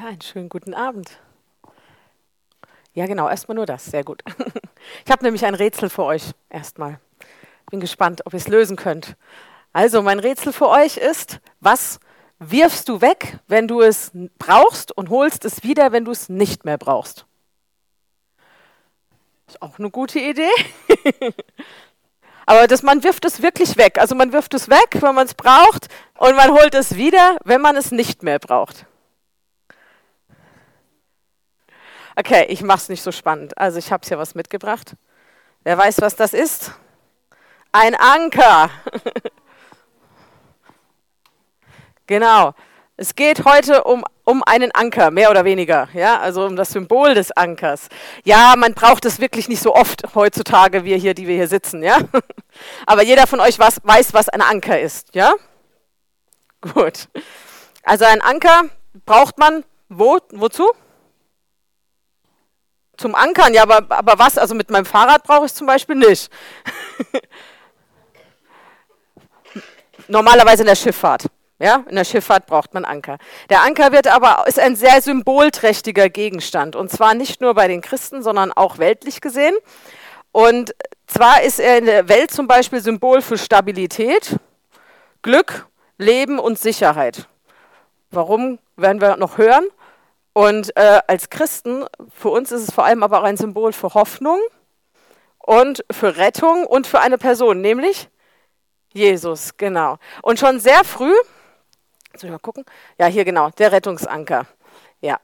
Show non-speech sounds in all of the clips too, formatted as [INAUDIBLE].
Ja, einen schönen guten Abend. Ja, genau, erstmal nur das. Sehr gut. [LAUGHS] Ich habe nämlich ein Rätsel für euch erstmal. Bin gespannt, ob ihr es lösen könnt. Also, mein Rätsel für euch ist, was wirfst du weg, wenn du es brauchst und holst es wieder, wenn du es nicht mehr brauchst? Ist auch eine gute Idee. [LAUGHS] Aber das, man wirft es wirklich weg. Also man wirft es weg, wenn man es braucht, und man holt es wieder, wenn man es nicht mehr braucht. Okay, ich mache es nicht so spannend. Also ich habe hier was mitgebracht. Wer weiß, was das ist? Ein Anker. [LAUGHS] genau. Es geht heute um, um einen Anker, mehr oder weniger, ja, also um das Symbol des Ankers. Ja, man braucht es wirklich nicht so oft heutzutage, wir hier, die wir hier sitzen, ja. [LAUGHS] Aber jeder von euch was, weiß, was ein Anker ist, ja? Gut. Also ein Anker braucht man wo, wozu? Zum Ankern, ja, aber, aber was? Also mit meinem Fahrrad brauche ich zum Beispiel nicht. [LAUGHS] Normalerweise in der Schifffahrt. Ja, in der Schifffahrt braucht man Anker. Der Anker wird aber ist ein sehr symbolträchtiger Gegenstand und zwar nicht nur bei den Christen, sondern auch weltlich gesehen. Und zwar ist er in der Welt zum Beispiel Symbol für Stabilität, Glück, Leben und Sicherheit. Warum werden wir noch hören? Und äh, als Christen, für uns ist es vor allem aber auch ein Symbol für Hoffnung und für Rettung und für eine Person, nämlich Jesus, genau. Und schon sehr früh, soll ich mal gucken? Ja, hier genau, der Rettungsanker. Ja.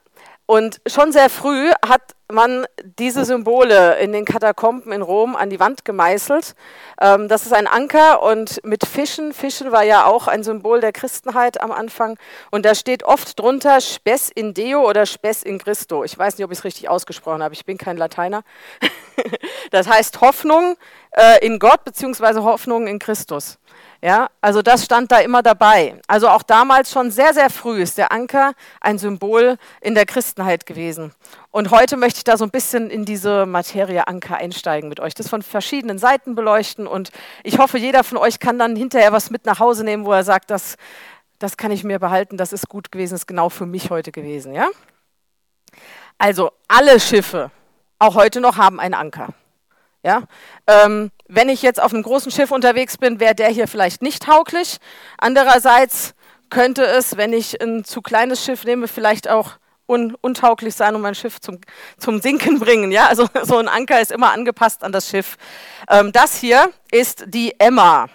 Und schon sehr früh hat man diese Symbole in den Katakomben in Rom an die Wand gemeißelt. Ähm, das ist ein Anker und mit Fischen, Fischen war ja auch ein Symbol der Christenheit am Anfang. Und da steht oft drunter Spes in Deo oder Spes in Christo. Ich weiß nicht, ob ich es richtig ausgesprochen habe, ich bin kein Lateiner. [LAUGHS] das heißt Hoffnung äh, in Gott beziehungsweise Hoffnung in Christus. Ja, also das stand da immer dabei. Also auch damals schon sehr, sehr früh ist der Anker ein Symbol in der Christenheit gewesen. Und heute möchte ich da so ein bisschen in diese Materie Anker einsteigen mit euch, das von verschiedenen Seiten beleuchten. Und ich hoffe, jeder von euch kann dann hinterher was mit nach Hause nehmen, wo er sagt, das, das kann ich mir behalten, das ist gut gewesen, ist genau für mich heute gewesen. Ja? Also alle Schiffe, auch heute noch, haben einen Anker. Ja? Ähm, wenn ich jetzt auf einem großen Schiff unterwegs bin, wäre der hier vielleicht nicht tauglich. Andererseits könnte es, wenn ich ein zu kleines Schiff nehme, vielleicht auch un untauglich sein und mein Schiff zum, zum Sinken [LAUGHS] bringen. Ja? Also so ein Anker ist immer angepasst an das Schiff. Ähm, das hier ist die Emma.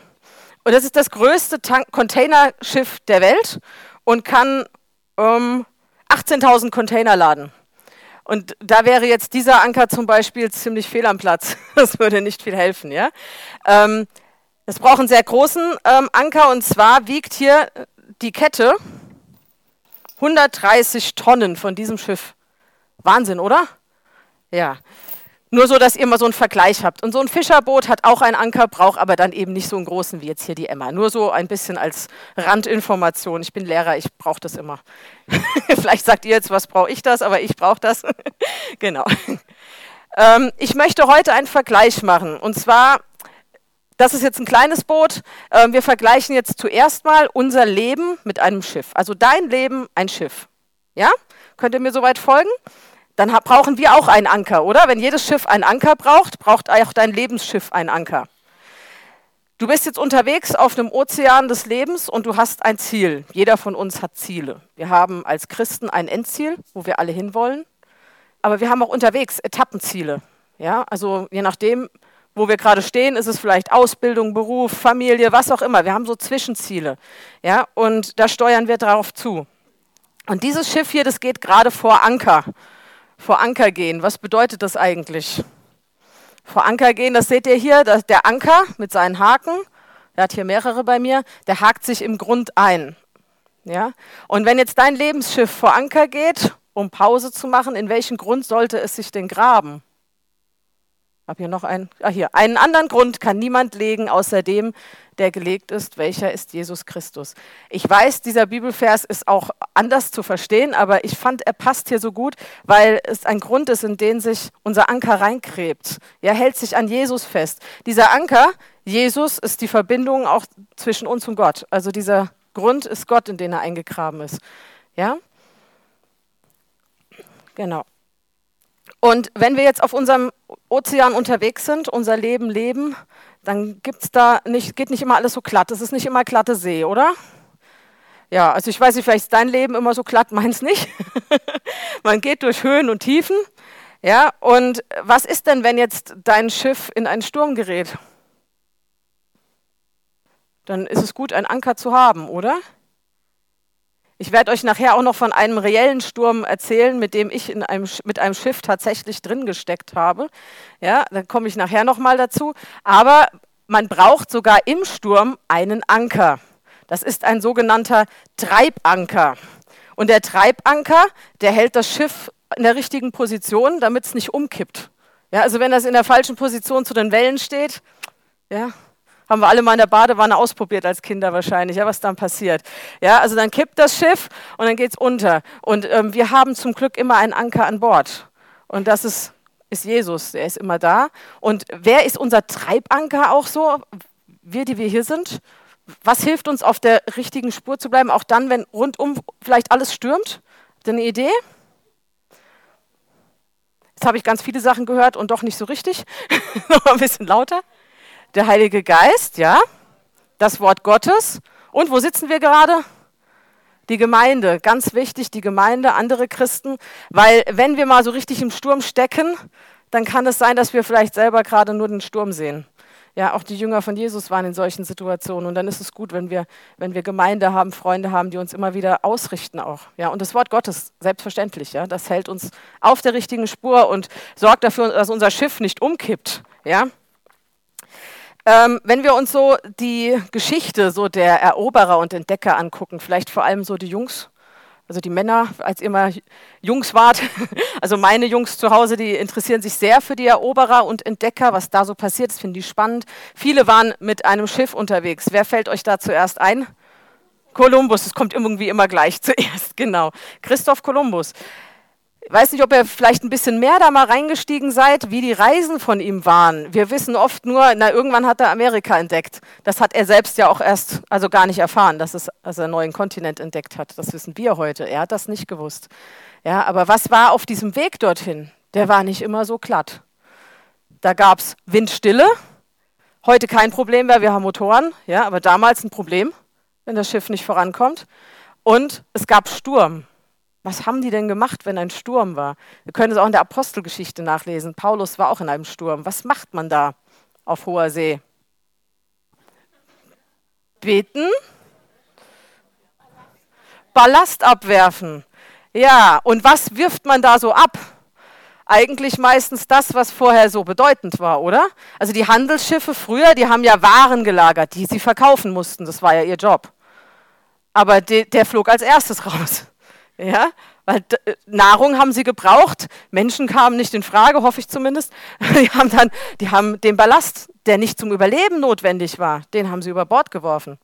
Und das ist das größte Tank Containerschiff der Welt und kann ähm, 18.000 Container laden. Und da wäre jetzt dieser Anker zum Beispiel ziemlich fehl am Platz. [LAUGHS] Das würde nicht viel helfen. Ja? Ähm, es braucht einen sehr großen ähm, Anker und zwar wiegt hier die Kette 130 Tonnen von diesem Schiff. Wahnsinn, oder? Ja. Nur so, dass ihr mal so einen Vergleich habt. Und so ein Fischerboot hat auch einen Anker, braucht aber dann eben nicht so einen großen wie jetzt hier die Emma. Nur so ein bisschen als Randinformation. Ich bin Lehrer, ich brauche das immer. [LAUGHS] Vielleicht sagt ihr jetzt, was brauche ich das, aber ich brauche das. [LAUGHS] genau. Ähm, ich möchte heute einen Vergleich machen. Und zwar, das ist jetzt ein kleines Boot. Ähm, wir vergleichen jetzt zuerst mal unser Leben mit einem Schiff. Also dein Leben, ein Schiff. Ja? Könnt ihr mir soweit folgen? Dann brauchen wir auch einen Anker, oder? Wenn jedes Schiff einen Anker braucht, braucht auch dein Lebensschiff einen Anker. Du bist jetzt unterwegs auf einem Ozean des Lebens und du hast ein Ziel. Jeder von uns hat Ziele. Wir haben als Christen ein Endziel, wo wir alle hinwollen. Aber wir haben auch unterwegs Etappenziele. Ja, also je nachdem, wo wir gerade stehen, ist es vielleicht Ausbildung, Beruf, Familie, was auch immer. Wir haben so Zwischenziele. Ja, und da steuern wir darauf zu. Und dieses Schiff hier, das geht gerade vor Anker vor Anker gehen. Was bedeutet das eigentlich? Vor Anker gehen, das seht ihr hier, der Anker mit seinen Haken, der hat hier mehrere bei mir, der hakt sich im Grund ein. Ja? Und wenn jetzt dein Lebensschiff vor Anker geht, um Pause zu machen, in welchen Grund sollte es sich denn graben? Hab hier noch einen. Ah, hier. Einen anderen Grund kann niemand legen, außer dem, der gelegt ist. Welcher ist Jesus Christus? Ich weiß, dieser Bibelvers ist auch anders zu verstehen, aber ich fand, er passt hier so gut, weil es ein Grund ist, in den sich unser Anker reinkrebt. Er hält sich an Jesus fest. Dieser Anker, Jesus, ist die Verbindung auch zwischen uns und Gott. Also dieser Grund ist Gott, in den er eingegraben ist. Ja? Genau. Und wenn wir jetzt auf unserem Ozean unterwegs sind, unser Leben leben, dann gibt's da nicht, geht nicht immer alles so glatt. Es ist nicht immer glatte See, oder? Ja, also ich weiß nicht, vielleicht ist dein Leben immer so glatt, meins nicht. [LAUGHS] Man geht durch Höhen und Tiefen. Ja, und was ist denn, wenn jetzt dein Schiff in einen Sturm gerät? Dann ist es gut, einen Anker zu haben, oder? Ich werde euch nachher auch noch von einem reellen Sturm erzählen, mit dem ich in einem, mit einem Schiff tatsächlich drin gesteckt habe. Ja, da komme ich nachher noch mal dazu. Aber man braucht sogar im Sturm einen Anker. Das ist ein sogenannter Treibanker. Und der Treibanker, der hält das Schiff in der richtigen Position, damit es nicht umkippt. Ja, also wenn das in der falschen Position zu den Wellen steht, ja, haben wir alle mal in der Badewanne ausprobiert als Kinder wahrscheinlich, ja, was dann passiert. Ja, also dann kippt das Schiff und dann geht es unter. Und ähm, wir haben zum Glück immer einen Anker an Bord. Und das ist, ist Jesus, der ist immer da. Und wer ist unser Treibanker auch so? Wir, die wir hier sind. Was hilft uns, auf der richtigen Spur zu bleiben, auch dann, wenn rundum vielleicht alles stürmt? Habt ihr eine Idee? Jetzt habe ich ganz viele Sachen gehört und doch nicht so richtig. [LAUGHS] Noch ein bisschen lauter der Heilige Geist, ja, das Wort Gottes. Und wo sitzen wir gerade? Die Gemeinde, ganz wichtig, die Gemeinde, andere Christen, weil wenn wir mal so richtig im Sturm stecken, dann kann es sein, dass wir vielleicht selber gerade nur den Sturm sehen. Ja, auch die Jünger von Jesus waren in solchen Situationen und dann ist es gut, wenn wir, wenn wir Gemeinde haben, Freunde haben, die uns immer wieder ausrichten auch. Ja, und das Wort Gottes, selbstverständlich, ja, das hält uns auf der richtigen Spur und sorgt dafür, dass unser Schiff nicht umkippt. Ja, ähm, wenn wir uns so die Geschichte so der Eroberer und Entdecker angucken, vielleicht vor allem so die Jungs, also die Männer, als ihr mal Jungs wart, [LAUGHS] also meine Jungs zu Hause, die interessieren sich sehr für die Eroberer und Entdecker, was da so passiert, das finden die spannend. Viele waren mit einem Schiff unterwegs. Wer fällt euch da zuerst ein? Kolumbus, es kommt irgendwie immer gleich [LAUGHS] zuerst, genau. Christoph Kolumbus. Ich weiß nicht, ob ihr vielleicht ein bisschen mehr da mal reingestiegen seid, wie die Reisen von ihm waren. Wir wissen oft nur, na, irgendwann hat er Amerika entdeckt. Das hat er selbst ja auch erst, also gar nicht erfahren, dass, es, dass er einen neuen Kontinent entdeckt hat. Das wissen wir heute. Er hat das nicht gewusst. Ja, aber was war auf diesem Weg dorthin? Der war nicht immer so glatt. Da gab es Windstille. Heute kein Problem mehr, wir haben Motoren. Ja, aber damals ein Problem, wenn das Schiff nicht vorankommt. Und es gab Sturm. Was haben die denn gemacht, wenn ein Sturm war? Wir können es auch in der Apostelgeschichte nachlesen. Paulus war auch in einem Sturm. Was macht man da auf hoher See? Beten? Ballast abwerfen. Ja, und was wirft man da so ab? Eigentlich meistens das, was vorher so bedeutend war, oder? Also die Handelsschiffe früher, die haben ja Waren gelagert, die sie verkaufen mussten. Das war ja ihr Job. Aber de, der flog als erstes raus. Ja, weil äh, Nahrung haben sie gebraucht, Menschen kamen nicht in Frage, hoffe ich zumindest. [LAUGHS] Die haben dann, die haben den Ballast, der nicht zum Überleben notwendig war, den haben sie über Bord geworfen.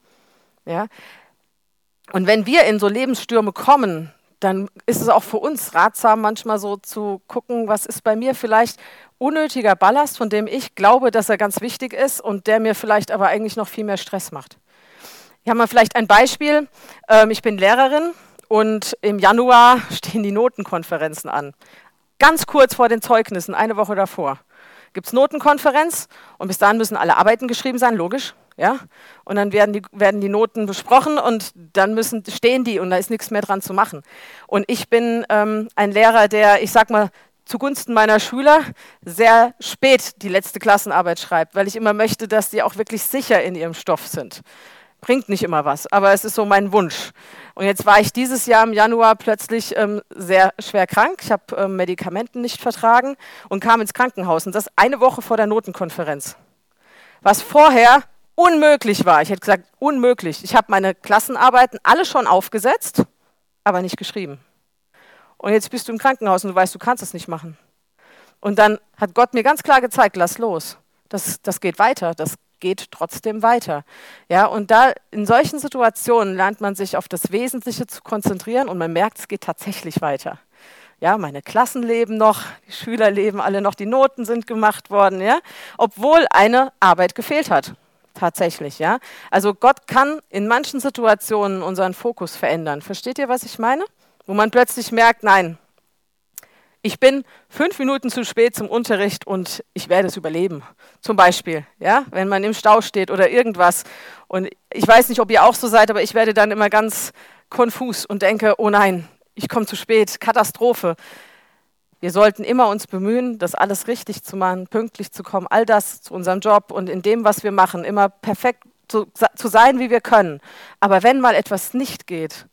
Ja. Und wenn wir in so Lebensstürme kommen, dann ist es auch für uns ratsam, manchmal so zu gucken, was ist bei mir vielleicht unnötiger Ballast, von dem ich glaube, dass er ganz wichtig ist und der mir vielleicht aber eigentlich noch viel mehr Stress macht. Hier haben wir vielleicht ein Beispiel. Ähm, ich bin Lehrerin und im Januar [LAUGHS] stehen die Notenkonferenzen an. Ganz kurz vor den Zeugnissen, eine Woche davor, gibt es Notenkonferenz und bis dahin müssen alle Arbeiten geschrieben sein, logisch. Ja? Und dann werden die, werden die Noten besprochen und dann müssen, stehen die und da ist nichts mehr dran zu machen. Und ich bin ähm, ein Lehrer, der, ich sag mal, zugunsten meiner Schüler sehr spät die letzte Klassenarbeit schreibt, weil ich immer möchte, dass die auch wirklich sicher in ihrem Stoff sind. Bringt nicht immer was, aber es ist so mein Wunsch. Und jetzt war ich dieses Jahr im Januar plötzlich ähm, sehr schwer krank. Ich habe ähm, Medikamenten nicht vertragen und kam ins Krankenhaus. Und das eine Woche vor der Notenkonferenz. Was vorher unmöglich war. Ich hätte gesagt, unmöglich. Ich habe meine Klassenarbeiten alle schon aufgesetzt, aber nicht geschrieben. Und jetzt bist du im Krankenhaus und du weißt, du kannst es nicht machen. Und dann hat Gott mir ganz klar gezeigt, lass los. Das, das geht weiter. Das geht trotzdem weiter. Ja, und da in solchen Situationen lernt man sich auf das Wesentliche zu konzentrieren und man merkt, es geht tatsächlich weiter. Ja, meine Klassen leben noch, die Schüler leben alle noch, die Noten sind gemacht worden, ja, obwohl eine Arbeit gefehlt hat. Tatsächlich, ja. Also Gott kann in manchen Situationen unseren Fokus verändern. Versteht ihr, was ich meine? Wo man plötzlich merkt, nein, Ich bin fünf Minuten zu spät zum Unterricht und ich werde es überleben. Zum Beispiel, ja, wenn man im Stau steht oder irgendwas. Und ich weiß nicht, ob ihr auch so seid, aber ich werde dann immer ganz konfus und denke, oh nein, ich komme zu spät, Katastrophe. Wir sollten immer uns bemühen, das alles richtig zu machen, pünktlich zu kommen, all das zu unserem Job und in dem, was wir machen, immer perfekt zu, zu sein, wie wir können. Aber wenn mal etwas nicht geht,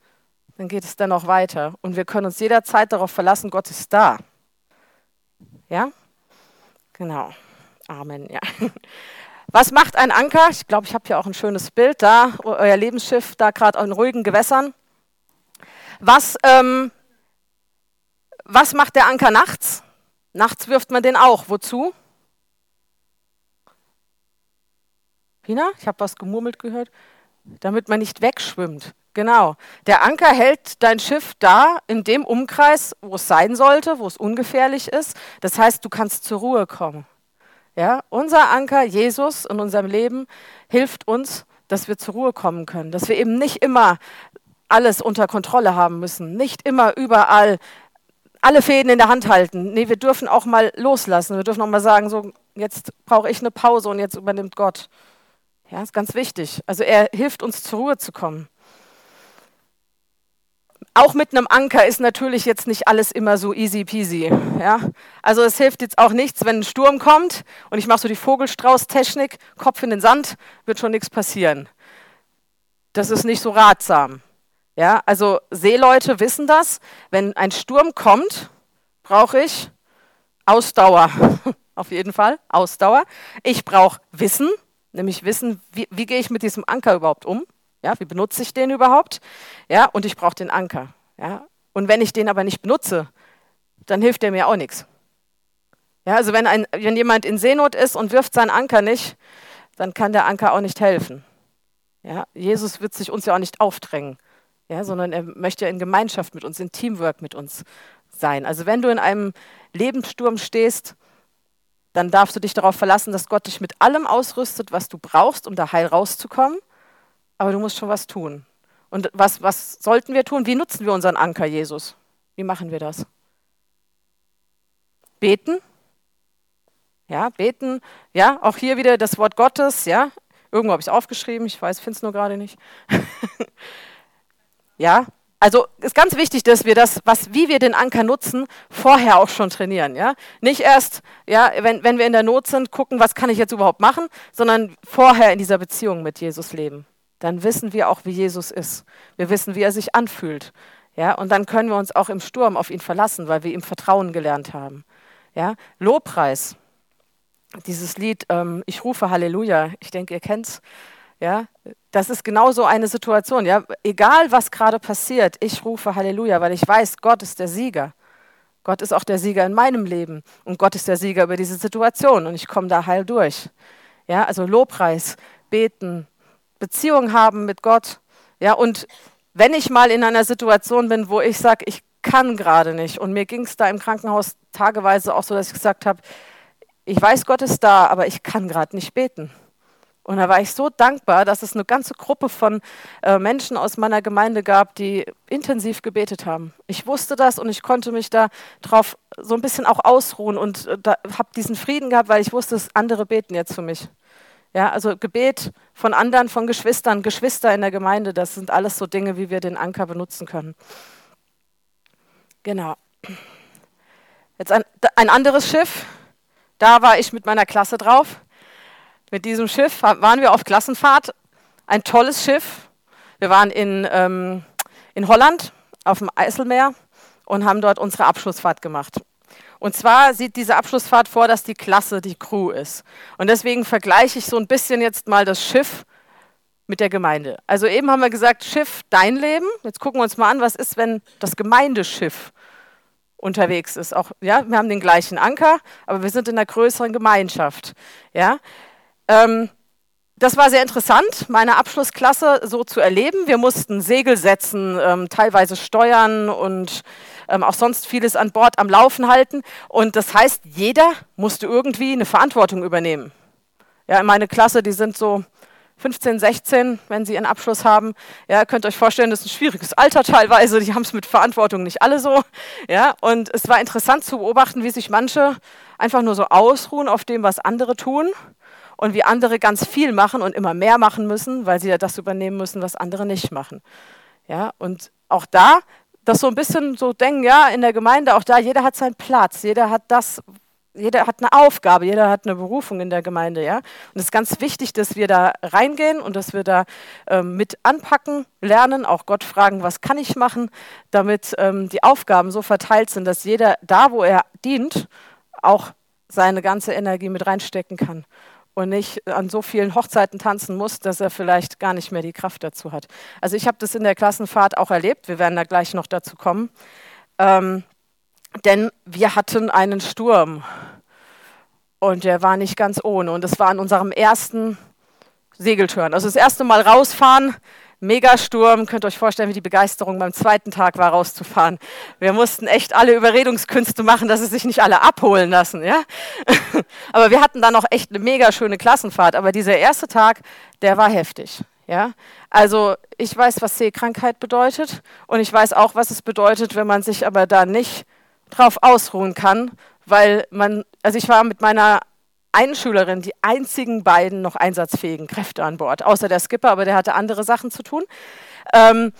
dann geht es dann auch weiter. Und wir können uns jederzeit darauf verlassen, Gott ist da. Ja? Genau. Amen. Ja. [LAUGHS] Was macht ein Anker? Ich glaube, ich habe hier auch ein schönes Bild da, euer Lebensschiff da gerade in ruhigen Gewässern. Was, ähm, was macht der Anker nachts? Nachts wirft man den auch. Wozu? Pina, ich habe was gemurmelt gehört. Damit man nicht wegschwimmt. Genau. Der Anker hält dein Schiff da in dem Umkreis, wo es sein sollte, wo es ungefährlich ist. Das heißt, du kannst zur Ruhe kommen. Ja, unser Anker, Jesus in unserem Leben, hilft uns, dass wir zur Ruhe kommen können, dass wir eben nicht immer alles unter Kontrolle haben müssen, nicht immer überall alle Fäden in der Hand halten. Nee, wir dürfen auch mal loslassen. Wir dürfen auch mal sagen, so, jetzt brauche ich eine Pause und jetzt übernimmt Gott. Ja, ist ganz wichtig. Also er hilft uns zur Ruhe zu kommen auch mit einem Anker ist natürlich jetzt nicht alles immer so easy peasy. Ja? Also es hilft jetzt auch nichts, wenn ein Sturm kommt und ich mache so die Vogelstrauß-Technik, Kopf in den Sand, wird schon nichts passieren. Das ist nicht so ratsam. Ja? Also Seeleute wissen das, wenn ein Sturm kommt, brauche ich Ausdauer. [LAUGHS] Auf jeden Fall, Ausdauer. Ich brauche Wissen, nämlich Wissen, wie, wie gehe ich mit diesem Anker überhaupt um. Ja, wie benutze ich den überhaupt? Ja, und ich brauche den Anker. Ja, und wenn ich den aber nicht benutze, dann hilft der mir auch nichts. Ja, also wenn, ein, wenn jemand in Seenot ist und wirft seinen Anker nicht, dann kann der Anker auch nicht helfen. Ja, Jesus wird sich uns ja auch nicht aufdrängen, ja, sondern er möchte ja in Gemeinschaft mit uns, in Teamwork mit uns sein. Also wenn du in einem Lebenssturm stehst, dann darfst du dich darauf verlassen, dass Gott dich mit allem ausrüstet, was du brauchst, um da heil rauszukommen aber du musst schon was tun. Und was, was sollten wir tun? Wie nutzen wir unseren Anker, Jesus? Wie machen wir das? Beten. Ja, beten. Ja, auch hier wieder das Wort Gottes. Ja, irgendwo habe ich es aufgeschrieben. Ich weiß, finde es nur gerade nicht. [LAUGHS] ja, also ist ganz wichtig, dass wir das, was, wie wir den Anker nutzen, vorher auch schon trainieren. Ja? Nicht erst, ja, wenn, wenn wir in der Not sind, gucken, was kann ich jetzt überhaupt machen, sondern vorher in dieser Beziehung mit Jesus leben dann wissen wir auch, wie Jesus ist. Wir wissen, wie er sich anfühlt. Ja, und dann können wir uns auch im Sturm auf ihn verlassen, weil wir ihm Vertrauen gelernt haben. Ja, Lobpreis, dieses Lied, ähm, ich rufe Halleluja, ich denke, ihr kennt es. Ja, das ist genau so eine Situation. Ja, egal was gerade passiert, ich rufe Halleluja, weil ich weiß, Gott ist der Sieger. Gott ist auch der Sieger in meinem Leben und Gott ist der Sieger über diese Situation und ich komme da heil durch. Ja, also Lobpreis, beten, Beziehung haben mit Gott. Ja, und wenn ich mal in einer Situation bin, wo ich sage, ich kann gerade nicht, und mir ging es da im Krankenhaus tageweise auch so, dass ich gesagt habe, ich weiß, Gott ist da, aber ich kann gerade nicht beten. Und da war ich so dankbar, dass es eine ganze Gruppe von äh, Menschen aus meiner Gemeinde gab, die intensiv gebetet haben. Ich wusste das und ich konnte mich da drauf so ein bisschen auch ausruhen und äh, habe diesen Frieden gehabt, weil ich wusste, andere beten jetzt für mich. Ja, also Gebet von anderen, von Geschwistern, Geschwister in der Gemeinde, das sind alles so Dinge, wie wir den Anker benutzen können. Genau. Jetzt ein, ein anderes Schiff, da war ich mit meiner Klasse drauf. Mit diesem Schiff waren wir auf Klassenfahrt. Ein tolles Schiff. Wir waren in, ähm, in Holland auf dem Eiselmeer und haben dort unsere Abschlussfahrt gemacht. Und zwar sieht diese Abschlussfahrt vor, dass die Klasse die Crew ist. Und deswegen vergleiche ich so ein bisschen jetzt mal das Schiff mit der Gemeinde. Also eben haben wir gesagt, Schiff, dein Leben. Jetzt gucken wir uns mal an, was ist, wenn das Gemeindeschiff unterwegs ist. Auch, ja, wir haben den gleichen Anker, aber wir sind in einer größeren Gemeinschaft. Ja, ähm, das war sehr interessant, meine Abschlussklasse so zu erleben. Wir mussten Segel setzen, ähm, teilweise steuern und ähm, auch sonst vieles an Bord am Laufen halten. Und das heißt, jeder musste irgendwie eine Verantwortung übernehmen. Ja, in meine Klasse, die sind so 15, 16, wenn sie ihren Abschluss haben. Ja, könnt euch vorstellen, das ist ein schwieriges Alter teilweise. Die haben es mit Verantwortung nicht alle so. Ja, und es war interessant zu beobachten, wie sich manche einfach nur so ausruhen auf dem, was andere tun und wie andere ganz viel machen und immer mehr machen müssen, weil sie ja das übernehmen müssen, was andere nicht machen. Ja, und auch da das so ein bisschen so denken, ja, in der Gemeinde, auch da, jeder hat seinen Platz, jeder hat das, jeder hat eine Aufgabe, jeder hat eine Berufung in der Gemeinde, ja. Und es ist ganz wichtig, dass wir da reingehen und dass wir da ähm, mit anpacken, lernen, auch Gott fragen, was kann ich machen, damit ähm, die Aufgaben so verteilt sind, dass jeder da, wo er dient, auch seine ganze Energie mit reinstecken kann und nicht an so vielen Hochzeiten tanzen muss, dass er vielleicht gar nicht mehr die Kraft dazu hat. Also ich habe das in der Klassenfahrt auch erlebt, wir werden da gleich noch dazu kommen, ähm, denn wir hatten einen Sturm und der war nicht ganz ohne und es war an unserem ersten Segeltörn. Also das erste Mal rausfahren, Megasturm, könnt ihr euch vorstellen, wie die Begeisterung beim zweiten Tag war, rauszufahren. Wir mussten echt alle Überredungskünste machen, dass sie sich nicht alle abholen lassen. Ja? [LAUGHS] Aber wir hatten dann noch echt eine mega schöne Klassenfahrt. Aber dieser erste Tag, der war heftig. Ja? Also ich weiß, was Seekrankheit bedeutet und ich weiß auch, was es bedeutet, wenn man sich aber da nicht drauf ausruhen kann, weil man, also ich war mit meiner eine Schülerin die einzigen beiden noch einsatzfähigen Kräfte an Bord, außer der Skipper, aber der hatte andere Sachen zu tun. Ähm,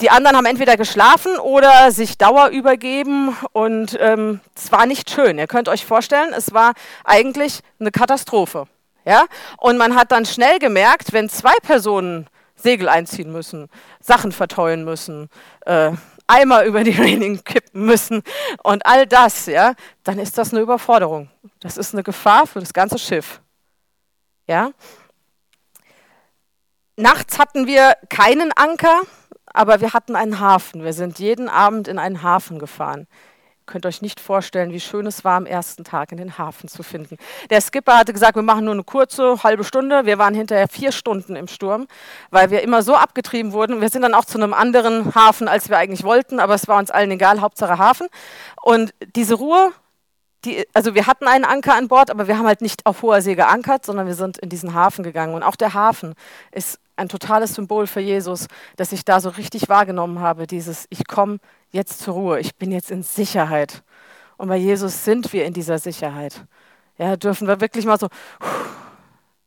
die anderen haben entweder geschlafen oder sich Dauer übergeben und ähm, es war nicht schön. Ihr könnt euch vorstellen, es war eigentlich eine Katastrophe. Ja? Und man hat dann schnell gemerkt, wenn zwei Personen Segel einziehen müssen, Sachen verteuern müssen, äh, Eimer über die [LAUGHS] Reling kippen müssen und all das, ja, dann ist das eine Überforderung. Das ist eine Gefahr für das ganze Schiff. Ja? Nachts hatten wir keinen Anker, aber wir hatten einen Hafen. Wir sind jeden Abend in einen Hafen gefahren könnt euch nicht vorstellen, wie schön es war, am ersten Tag in den Hafen zu finden. Der Skipper hatte gesagt, wir machen nur eine kurze halbe Stunde. Wir waren hinterher vier Stunden im Sturm, weil wir immer so abgetrieben wurden. Wir sind dann auch zu einem anderen Hafen, als wir eigentlich wollten, aber es war uns allen egal, Hauptsache Hafen. Und diese Ruhe, die, also wir hatten einen Anker an Bord, aber wir haben halt nicht auf hoher See geankert, sondern wir sind in diesen Hafen gegangen. Und auch der Hafen ist ein totales Symbol für Jesus, dass ich da so richtig wahrgenommen habe, dieses Ich komme jetzt zur Ruhe, ich bin jetzt in Sicherheit. Und bei Jesus sind wir in dieser Sicherheit. Ja, dürfen wir wirklich mal so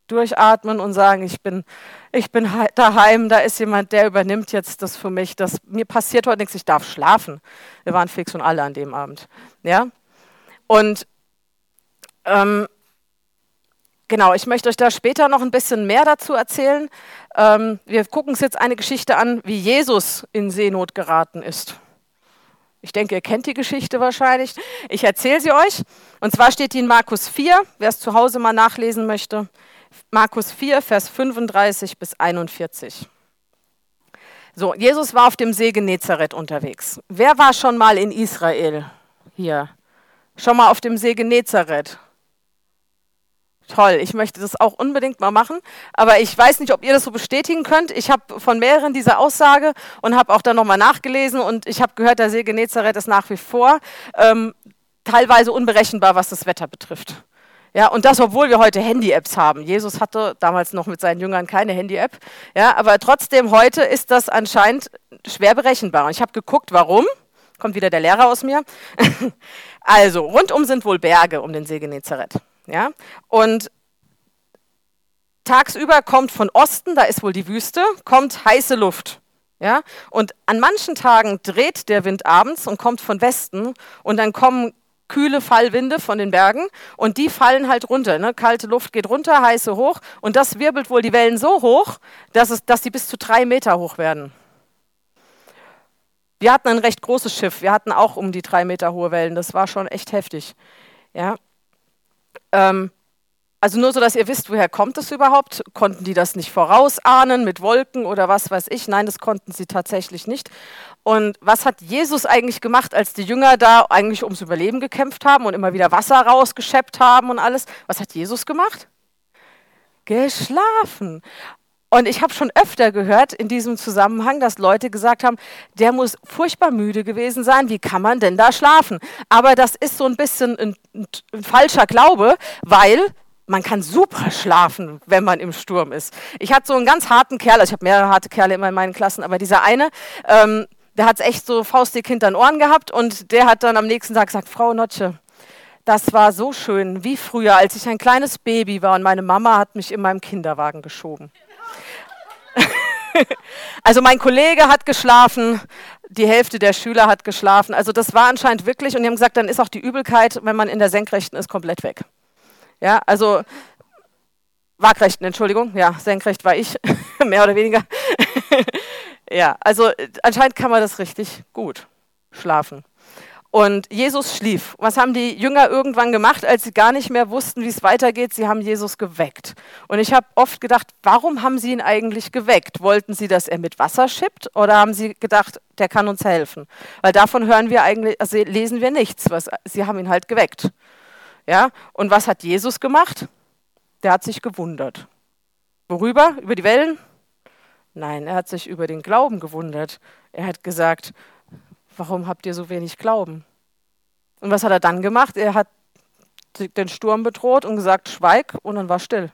durchatmen und sagen, ich bin, ich bin daheim, da ist jemand, der übernimmt jetzt das für mich. Das, mir passiert heute nichts, ich darf schlafen. Wir waren fix und alle an dem Abend. Ja? Und ähm, genau, ich möchte euch da später noch ein bisschen mehr dazu erzählen. Ähm, wir gucken uns jetzt eine Geschichte an, wie Jesus in Seenot geraten ist. Ich denke, ihr kennt die Geschichte wahrscheinlich. Ich erzähle sie euch. Und zwar steht die in Markus 4, wer es zu Hause mal nachlesen möchte. Markus 4, Vers 35 bis 41. So, Jesus war auf dem See Genezareth unterwegs. Wer war schon mal in Israel hier? Schon mal auf dem See Genezareth? Toll, ich möchte das auch unbedingt mal machen, aber ich weiß nicht, ob ihr das so bestätigen könnt. Ich habe von mehreren diese Aussage und habe auch dann nochmal nachgelesen und ich habe gehört, der See Genezareth ist nach wie vor ähm, teilweise unberechenbar, was das Wetter betrifft. Ja, und das, obwohl wir heute Handy-Apps haben. Jesus hatte damals noch mit seinen Jüngern keine Handy-App. Ja, aber trotzdem heute ist das anscheinend schwer berechenbar. Und ich habe geguckt, warum. Kommt wieder der Lehrer aus mir. [LAUGHS] also, rundum sind wohl Berge um den See Genezareth. Ja? Und tagsüber kommt von Osten, da ist wohl die Wüste, kommt heiße Luft. Ja? Und an manchen Tagen dreht der Wind abends und kommt von Westen und dann kommen kühle Fallwinde von den Bergen und die fallen halt runter. Ne? Kalte Luft geht runter, heiße hoch und das wirbelt wohl die Wellen so hoch, dass, es, dass sie bis zu drei Meter hoch werden. Wir hatten ein recht großes Schiff, wir hatten auch um die drei Meter hohe Wellen, das war schon echt heftig. Ja? Ähm, also nur so, dass ihr wisst, woher kommt es überhaupt? Konnten die das nicht vorausahnen mit Wolken oder was weiß ich? Nein, das konnten sie tatsächlich nicht. Und was hat Jesus eigentlich gemacht, als die Jünger da eigentlich ums Überleben gekämpft haben und immer wieder Wasser rausgeschöpft haben und alles? Was hat Jesus gemacht? Geschlafen. Und ich habe schon öfter gehört in diesem Zusammenhang, dass Leute gesagt haben, der muss furchtbar müde gewesen sein, wie kann man denn da schlafen? Aber das ist so ein bisschen ein, ein falscher Glaube, weil man kann super schlafen, wenn man im Sturm ist. Ich hatte so einen ganz harten Kerl, also ich habe mehrere harte Kerle immer in meinen Klassen, aber dieser eine, ähm, der hat es echt so faustdick hinter den Ohren gehabt und der hat dann am nächsten Tag gesagt, Frau Notsche, das war so schön wie früher, als ich ein kleines Baby war und meine Mama hat mich in meinem Kinderwagen geschoben. [LAUGHS] also mein Kollege hat geschlafen, die Hälfte der Schüler hat geschlafen. Also das war anscheinend wirklich und die haben gesagt, dann ist auch die Übelkeit, wenn man in der Senkrechten ist, komplett weg. Ja, also Waagrechten, Entschuldigung, ja, senkrecht war ich, [LAUGHS] mehr oder weniger. [LAUGHS] ja, also anscheinend kann man das richtig gut schlafen. Und Jesus schlief. Was haben die Jünger irgendwann gemacht, als sie gar nicht mehr wussten, wie es weitergeht? Sie haben Jesus geweckt. Und ich habe oft gedacht, warum haben sie ihn eigentlich geweckt? Wollten sie, dass er mit Wasser schippt oder haben sie gedacht, der kann uns helfen? Weil davon hören wir eigentlich, also lesen wir nichts. Was, sie haben ihn halt geweckt. Ja? Und was hat Jesus gemacht? Der hat sich gewundert. Worüber? Über die Wellen? Nein, er hat sich über den Glauben gewundert. Er hat gesagt, warum habt ihr so wenig Glauben? Und was hat er dann gemacht? Er hat den Sturm bedroht und gesagt, schweig, und dann war still.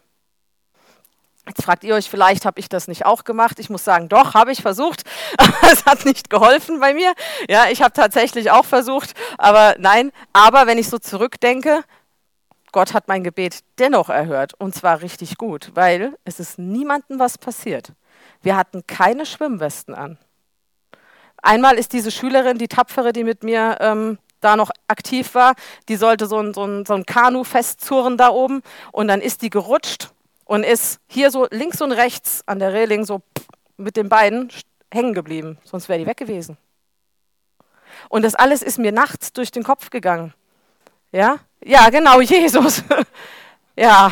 Jetzt fragt ihr euch, vielleicht habe ich das nicht auch gemacht. Ich muss sagen, doch, habe ich versucht, [LAUGHS] aber es hat nicht geholfen bei mir. Ja, ich habe tatsächlich auch versucht, aber nein. Aber wenn ich so zurückdenke, Gott hat mein Gebet dennoch erhört und zwar richtig gut, weil es ist niemandem was passiert. Wir hatten keine Schwimmwesten an. Einmal ist diese Schülerin, die Tapfere, die mit mir ähm, da noch aktiv war, die sollte so ein, so ein, so ein Kanu festzurren da oben und dann ist die gerutscht und ist hier so links und rechts an der Reling so mit den Beinen hängen geblieben, sonst wäre die weg gewesen. Und das alles ist mir nachts durch den Kopf gegangen. Ja, ja, genau, [LAUGHS] Jesus. ja,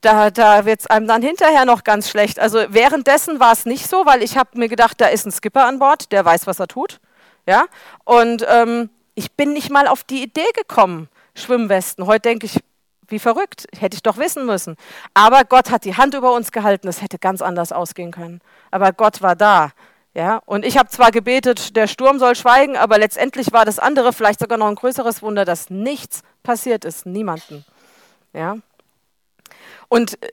da, da wird es einem dann hinterher noch ganz schlecht. Also währenddessen war es nicht so, weil ich habe mir gedacht, da ist ein Skipper an Bord, der weiß, was er tut. Ja, und ähm, ich bin nicht mal auf die Idee gekommen, Schwimmwesten. Heute denke ich, wie verrückt, hätte ich doch wissen müssen. Aber Gott hat die Hand über uns gehalten, es hätte ganz anders ausgehen können. Aber Gott war da. Ja, und ich habe zwar gebetet, der Sturm soll schweigen, aber letztendlich war das andere vielleicht sogar noch ein größeres Wunder, dass nichts passiert ist, niemanden. Ja. Und äh,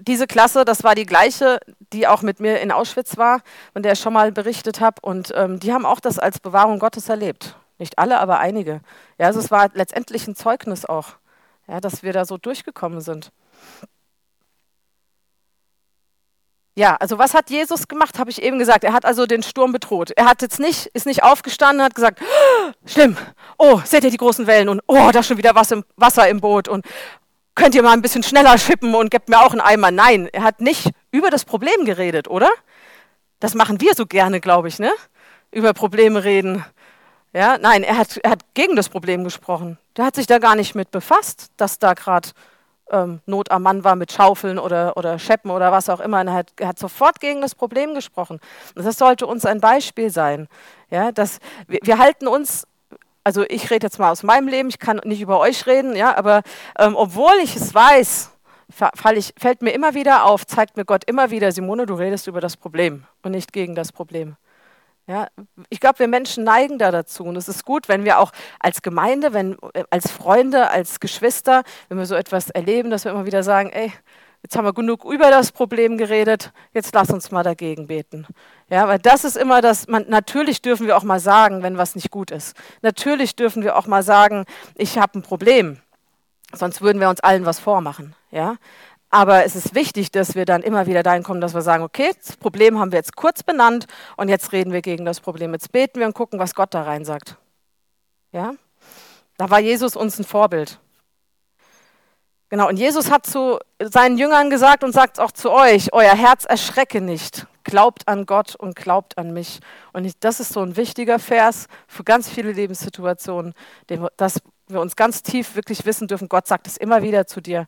diese Klasse, das war die gleiche, die auch mit mir in Auschwitz war, von der ich schon mal berichtet habe. Und ähm, die haben auch das als Bewahrung Gottes erlebt. Nicht alle, aber einige. Ja, also es war letztendlich ein Zeugnis auch, ja, dass wir da so durchgekommen sind. Ja, also was hat Jesus gemacht, habe ich eben gesagt. Er hat also den Sturm bedroht. Er hat jetzt nicht, ist nicht aufgestanden, hat gesagt, oh, schlimm, oh, seht ihr die großen Wellen und oh, da ist schon wieder was im, Wasser im Boot und könnt ihr mal ein bisschen schneller schippen und gebt mir auch einen Eimer. Nein, er hat nicht über das Problem geredet, oder? Das machen wir so gerne, glaube ich, ne? Über Probleme reden. Ja, nein, er hat, er hat gegen das Problem gesprochen. Der hat sich da gar nicht mit befasst, dass da gerade ähm, Not am Mann war mit Schaufeln oder, oder Scheppen oder was auch immer. Er hat, er hat sofort gegen das Problem gesprochen. Und das sollte uns ein Beispiel sein. Ja, dass wir, wir halten uns also ich rede jetzt mal aus meinem Leben, ich kann nicht über euch reden, ja, aber ähm, obwohl ich es weiß, fall ich, fällt mir immer wieder auf, zeigt mir Gott immer wieder, Simone, du redest über das Problem und nicht gegen das Problem. Ja, ich glaube, wir Menschen neigen da dazu. Und es ist gut, wenn wir auch als Gemeinde, wenn, äh, als Freunde, als Geschwister, wenn wir so etwas erleben, dass wir immer wieder sagen, ey, jetzt haben wir genug über das Problem geredet, jetzt lass uns mal dagegen beten. Ja, weil das ist immer das, man, natürlich dürfen wir auch mal sagen, wenn was nicht gut ist. Natürlich dürfen wir auch mal sagen, ich habe ein Problem. Sonst würden wir uns allen was vormachen. Ja, aber es ist wichtig, dass wir dann immer wieder dahin kommen, dass wir sagen, okay, das Problem haben wir jetzt kurz benannt und jetzt reden wir gegen das Problem. Jetzt beten wir und gucken, was Gott da rein sagt. Ja? Da war Jesus uns ein Vorbild. Genau, und Jesus hat zu seinen Jüngern gesagt und sagt auch zu euch, euer Herz erschrecke nicht. Glaubt an Gott und glaubt an mich. Und das ist so ein wichtiger Vers für ganz viele Lebenssituationen, dass wir uns ganz tief wirklich wissen dürfen, Gott sagt es immer wieder zu dir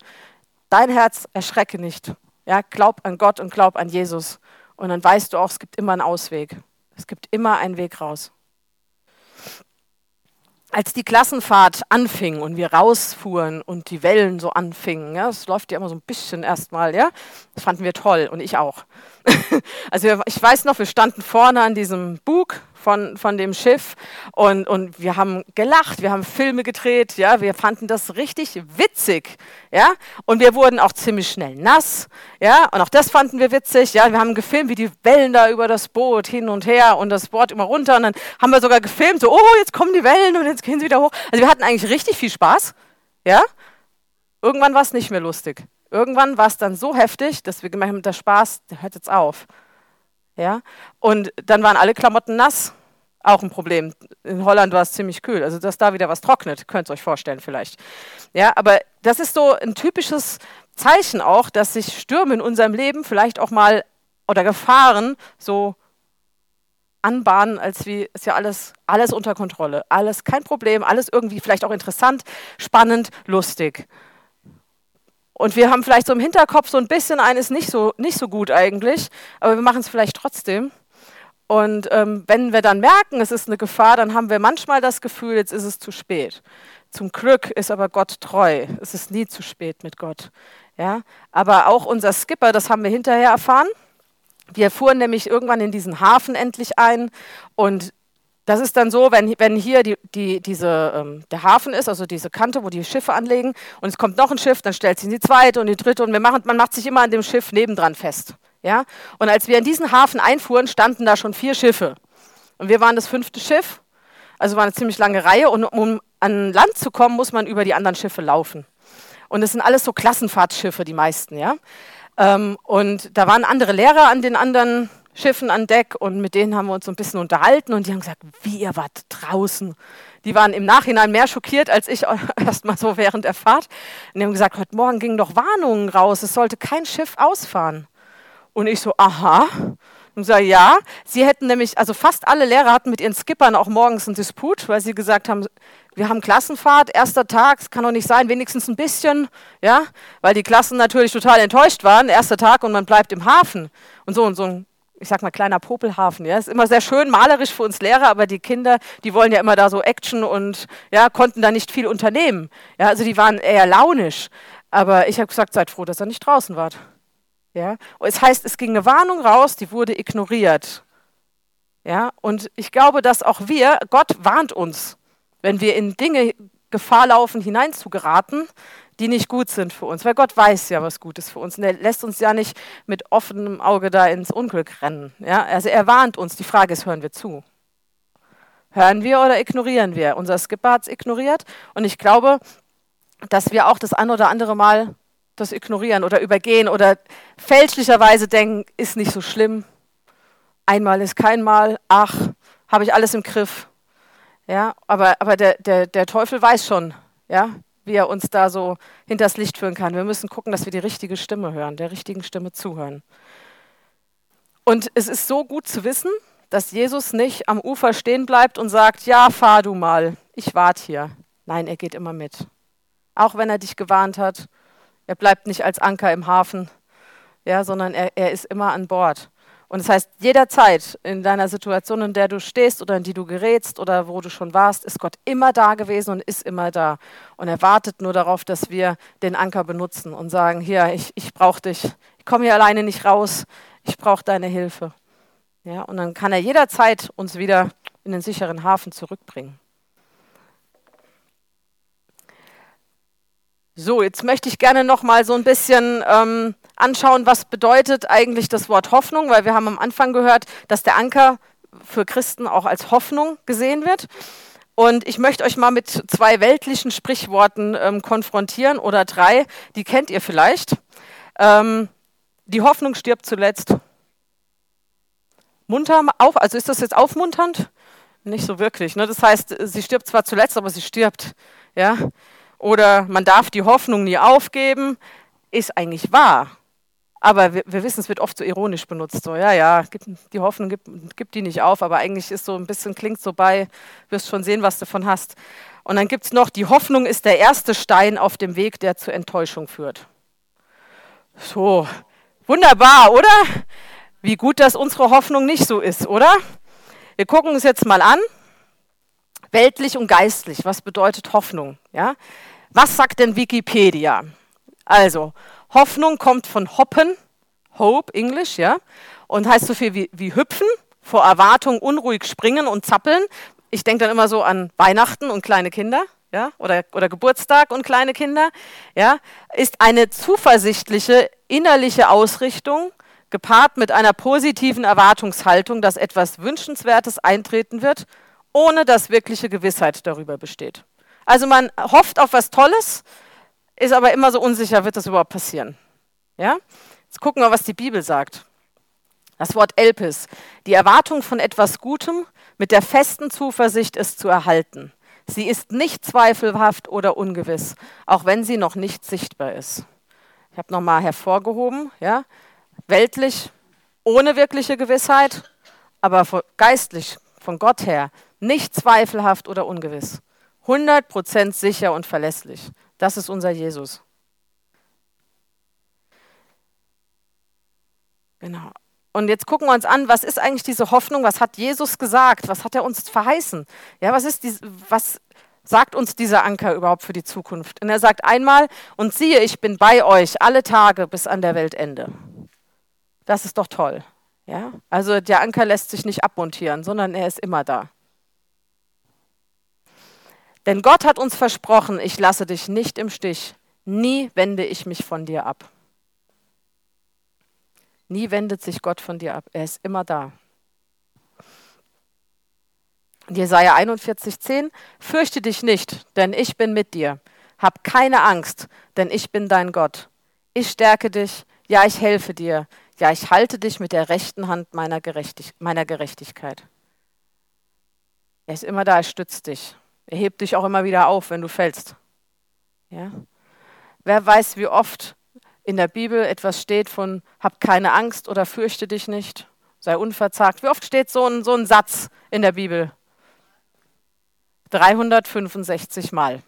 dein Herz erschrecke nicht. Ja, glaub an Gott und glaub an Jesus. Und dann weißt du auch, es gibt immer einen Ausweg. Es gibt immer einen Weg raus. Als die Klassenfahrt anfing und wir rausfuhren und die Wellen so anfingen, ja, das läuft ja immer so ein bisschen erstmal, ja, das fanden wir toll und ich auch. [LAUGHS] also ich weiß noch, wir standen vorne an diesem Bug von, von dem Schiff und, und wir haben gelacht, wir haben Filme gedreht, ja, wir fanden das richtig witzig, ja, und wir wurden auch ziemlich schnell nass, ja, und auch das fanden wir witzig, ja, wir haben gefilmt, wie die Wellen da über das Boot hin und her und das Boot immer runter und dann haben wir sogar gefilmt, so, oh, jetzt kommen die Wellen und jetzt gehen sie wieder hoch. Also wir hatten eigentlich richtig viel Spaß, ja. Irgendwann war es nicht mehr lustig. Irgendwann war es dann so heftig, dass wir gemerkt haben, der Spaß, der hört jetzt auf. Ja? Und dann waren alle Klamotten nass. Auch ein Problem. In Holland war es ziemlich kühl. Also, dass da wieder was trocknet, könnt ihr euch vorstellen vielleicht. Ja, aber das ist so ein typisches Zeichen auch, dass sich Stürme in unserem Leben vielleicht auch mal oder Gefahren so anbahnen, als wie ist ja alles, alles unter Kontrolle. Alles kein Problem, alles irgendwie vielleicht auch interessant, spannend, lustig. Und wir haben vielleicht so im Hinterkopf so ein bisschen eines nicht so, nicht so gut eigentlich, aber wir machen es vielleicht trotzdem. Und ähm, wenn wir dann merken, es ist eine Gefahr, dann haben wir manchmal das Gefühl, jetzt ist es zu spät. Zum Glück ist aber Gott treu. Es ist nie zu spät mit Gott. Ja? Aber auch unser Skipper, das haben wir hinterher erfahren. Wir fuhren nämlich irgendwann in diesen Hafen endlich ein und das ist dann so, wenn, wenn hier die, die, diese, ähm, der Hafen ist, also diese Kante, wo die Schiffe anlegen, und es kommt noch ein Schiff, dann stellt sich die zweite und die dritte und wir machen, man macht sich immer an dem Schiff nebendran fest. Ja? Und als wir in diesen Hafen einfuhren, standen da schon vier Schiffe. Und wir waren das fünfte Schiff, also war eine ziemlich lange Reihe. Und um an Land zu kommen, muss man über die anderen Schiffe laufen. Und es sind alles so Klassenfahrtschiffe, die meisten. Ja? Ähm, und da waren andere Lehrer an den anderen Schiffen an Deck und mit denen haben wir uns so ein bisschen unterhalten und die haben gesagt, wie ihr wart draußen. Die waren im Nachhinein mehr schockiert als ich [LAUGHS] erst mal so während der Fahrt. Und die haben gesagt, heute Morgen gingen doch Warnungen raus, es sollte kein Schiff ausfahren. Und ich so, aha. Und sage, ja, sie hätten nämlich, also fast alle Lehrer hatten mit ihren Skippern auch morgens einen Disput, weil sie gesagt haben, wir haben Klassenfahrt, erster Tag, es kann doch nicht sein, wenigstens ein bisschen, ja, weil die Klassen natürlich total enttäuscht waren, erster Tag und man bleibt im Hafen. Und so, und so ein ich sag mal, kleiner Popelhafen. Ja, ist immer sehr schön malerisch für uns Lehrer, aber die Kinder, die wollen ja immer da so Action und ja, konnten da nicht viel unternehmen. Ja, also die waren eher launisch. Aber ich habe gesagt, seid froh, dass ihr nicht draußen wart. Ja, und es heißt, es ging eine Warnung raus, die wurde ignoriert. Ja, und ich glaube, dass auch wir, Gott warnt uns, wenn wir in Dinge Gefahr laufen, hineinzugeraten, die nicht gut sind für uns, weil Gott weiß ja, was gut ist für uns und er lässt uns ja nicht mit offenem Auge da ins Unglück rennen. Ja? Also er warnt uns, die Frage ist, hören wir zu? Hören wir oder ignorieren wir? Unser Skipper hat es ignoriert und ich glaube, dass wir auch das ein oder andere Mal das ignorieren oder übergehen oder fälschlicherweise denken, ist nicht so schlimm. Einmal ist kein Mal, ach, habe ich alles im Griff. Ja, aber, aber der, der, der Teufel weiß schon, ja, wie er uns da so hinters Licht führen kann. Wir müssen gucken, dass wir die richtige Stimme hören, der richtigen Stimme zuhören. Und es ist so gut zu wissen, dass Jesus nicht am Ufer stehen bleibt und sagt, ja, fahr du mal, ich warte hier. Nein, er geht immer mit. Auch wenn er dich gewarnt hat, er bleibt nicht als Anker im Hafen, ja, sondern er, er ist immer an Bord. Und das heißt, jederzeit in deiner Situation, in der du stehst oder in die du gerätst oder wo du schon warst, ist Gott immer da gewesen und ist immer da. Und er wartet nur darauf, dass wir den Anker benutzen und sagen, hier, ich, ich brauche dich. Ich komme hier alleine nicht raus. Ich brauche deine Hilfe. Ja, und dann kann er jederzeit uns wieder in den sicheren Hafen zurückbringen. So, jetzt möchte ich gerne noch mal so ein bisschen ähm, anschauen, was bedeutet eigentlich das Wort Hoffnung, weil wir haben am Anfang gehört, dass der Anker für Christen auch als Hoffnung gesehen wird. Und ich möchte euch mal mit zwei weltlichen Sprichworten ähm, konfrontieren oder drei, die kennt ihr vielleicht. Ähm, die Hoffnung stirbt zuletzt. Munter auf, also ist das jetzt aufmunternd? Nicht so wirklich. Ne? Das heißt, sie stirbt zwar zuletzt, aber sie stirbt. Ja? oder man darf die Hoffnung nie aufgeben, ist eigentlich wahr. Aber wir, wir wissen, es wird oft so ironisch benutzt. So, ja, ja, gib, die Hoffnung gibt, gib die nicht auf, aber eigentlich ist so ein bisschen, klingt so bei, wirst schon sehen, was du davon hast. Und dann gibt es noch, die Hoffnung ist der erste Stein auf dem Weg, der zur Enttäuschung führt. So, wunderbar, oder? Wie gut, dass unsere Hoffnung nicht so ist, oder? Wir gucken uns jetzt mal an. Weltlich und geistlich, was bedeutet Hoffnung? Ja? Was sagt denn Wikipedia? Also, Hoffnung kommt von hoppen, hope, Englisch, ja, und heißt so viel wie, wie hüpfen, vor Erwartung unruhig springen und zappeln. Ich denke dann immer so an Weihnachten und kleine Kinder. Ja, oder, oder Geburtstag und kleine Kinder, ja, ist eine zuversichtliche innerliche Ausrichtung, gepaart mit einer positiven Erwartungshaltung, dass etwas Wünschenswertes eintreten wird, ohne dass wirkliche Gewissheit darüber besteht. Also man hofft auf was Tolles, ist aber immer so unsicher, wird das überhaupt passieren. Ja? Jetzt gucken wir, was die Bibel sagt. Das Wort Elpis, die Erwartung von etwas Gutem mit der festen Zuversicht, es zu erhalten. Sie ist nicht zweifelhaft oder ungewiss, auch wenn sie noch nicht sichtbar ist. Ich habe nochmal hervorgehoben, ja, weltlich ohne wirkliche Gewissheit, aber geistlich von Gott her nicht zweifelhaft oder ungewiss. 100% sicher und verlässlich. Das ist unser Jesus. Genau. Und jetzt gucken wir uns an, was ist eigentlich diese Hoffnung? Was hat Jesus gesagt? Was hat er uns verheißen? Ja, was ist die, was sagt uns dieser Anker überhaupt für die Zukunft? Und er sagt einmal, und siehe, ich bin bei euch alle Tage bis an der Weltende. Das ist doch toll. Ja? Also der Anker lässt sich nicht abmontieren, sondern er ist immer da. Denn Gott hat uns versprochen, ich lasse dich nicht im Stich. Nie wende ich mich von dir ab. Nie wendet sich Gott von dir ab. Er ist immer da. Jesaja 41,10 Fürchte dich nicht, denn ich bin mit dir. Hab keine Angst, denn ich bin dein Gott. Ich stärke dich, ja, ich helfe dir. Ja, ich halte dich mit der rechten Hand meiner, Gerechtig meiner Gerechtigkeit. Er ist immer da, er stützt dich. Er hebt dich auch immer wieder auf, wenn du fällst. Ja? Wer weiß, wie oft in der Bibel etwas steht von hab keine Angst oder fürchte dich nicht, sei unverzagt. Wie oft steht so ein, so ein Satz in der Bibel? 365 Mal.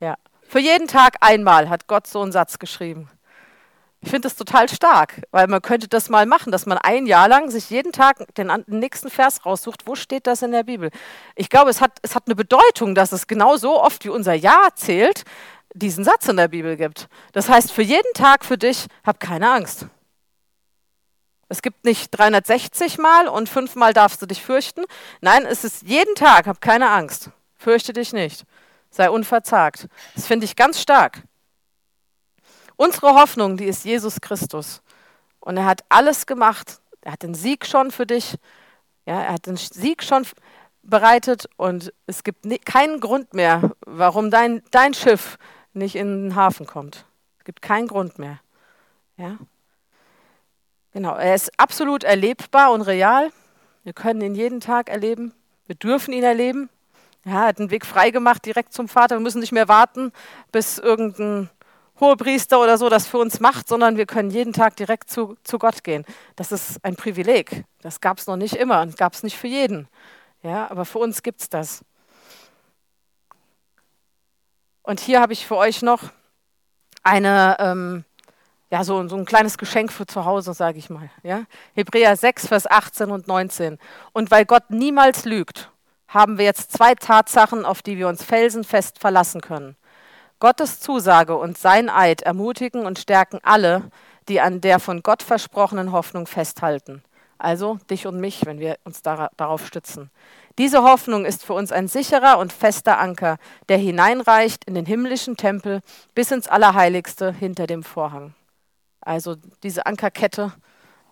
Ja. Für jeden Tag einmal hat Gott so einen Satz geschrieben. Ich finde das total stark, weil man könnte das mal machen, dass man ein Jahr lang sich jeden Tag den, nächsten Vers raussucht. Wo steht das in der Bibel? Ich glaube, es hat, es hat eine Bedeutung, dass es genau so oft wie unser Jahr zählt, diesen Satz in der Bibel gibt. Das heißt, für jeden Tag für dich, hab keine Angst. Es gibt nicht 360 Mal und fünfmal darfst du dich fürchten. Nein, es ist jeden Tag, hab keine Angst. Fürchte dich nicht. Sei unverzagt. Das finde ich ganz stark. Unsere Hoffnung, die ist Jesus Christus. Und er hat alles gemacht. Er hat den Sieg schon für dich. Ja, er hat den Sieg schon bereitet und es gibt keinen Grund mehr, warum dein, dein Schiff nicht in den Hafen kommt. Es gibt keinen Grund mehr. Ja? Genau, er ist absolut erlebbar und real. Wir können ihn jeden Tag erleben. Wir dürfen ihn erleben. Ja, er hat einen Weg freigemacht direkt zum Vater. Wir müssen nicht mehr warten, bis irgendein Hohepriester oder so das für uns macht, sondern wir können jeden Tag direkt zu, zu Gott gehen. Das ist ein Privileg. Das gab es noch nicht immer und gab es nicht für jeden. Ja, aber für uns gibt es das. Und hier habe ich für euch noch eine, ähm, ja, so, so ein kleines Geschenk für zu Hause, sage ich mal. Ja? Hebräer 6, Vers 18 und 19. Und weil Gott niemals lügt, haben wir jetzt zwei Tatsachen, auf die wir uns felsenfest verlassen können. Gottes Zusage und sein Eid ermutigen und stärken alle, die an der von Gott versprochenen Hoffnung festhalten. Also dich und mich, wenn wir uns darauf stützen. Diese Hoffnung ist für uns ein sicherer und fester Anker, der hineinreicht in den himmlischen Tempel bis ins Allerheiligste hinter dem Vorhang. Also diese Ankerkette,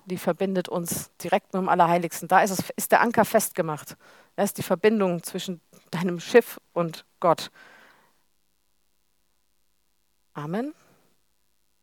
die verbindet uns direkt mit dem Allerheiligsten. Da ist, es, ist der Anker festgemacht. Das ist die Verbindung zwischen deinem Schiff und Gott. Amen.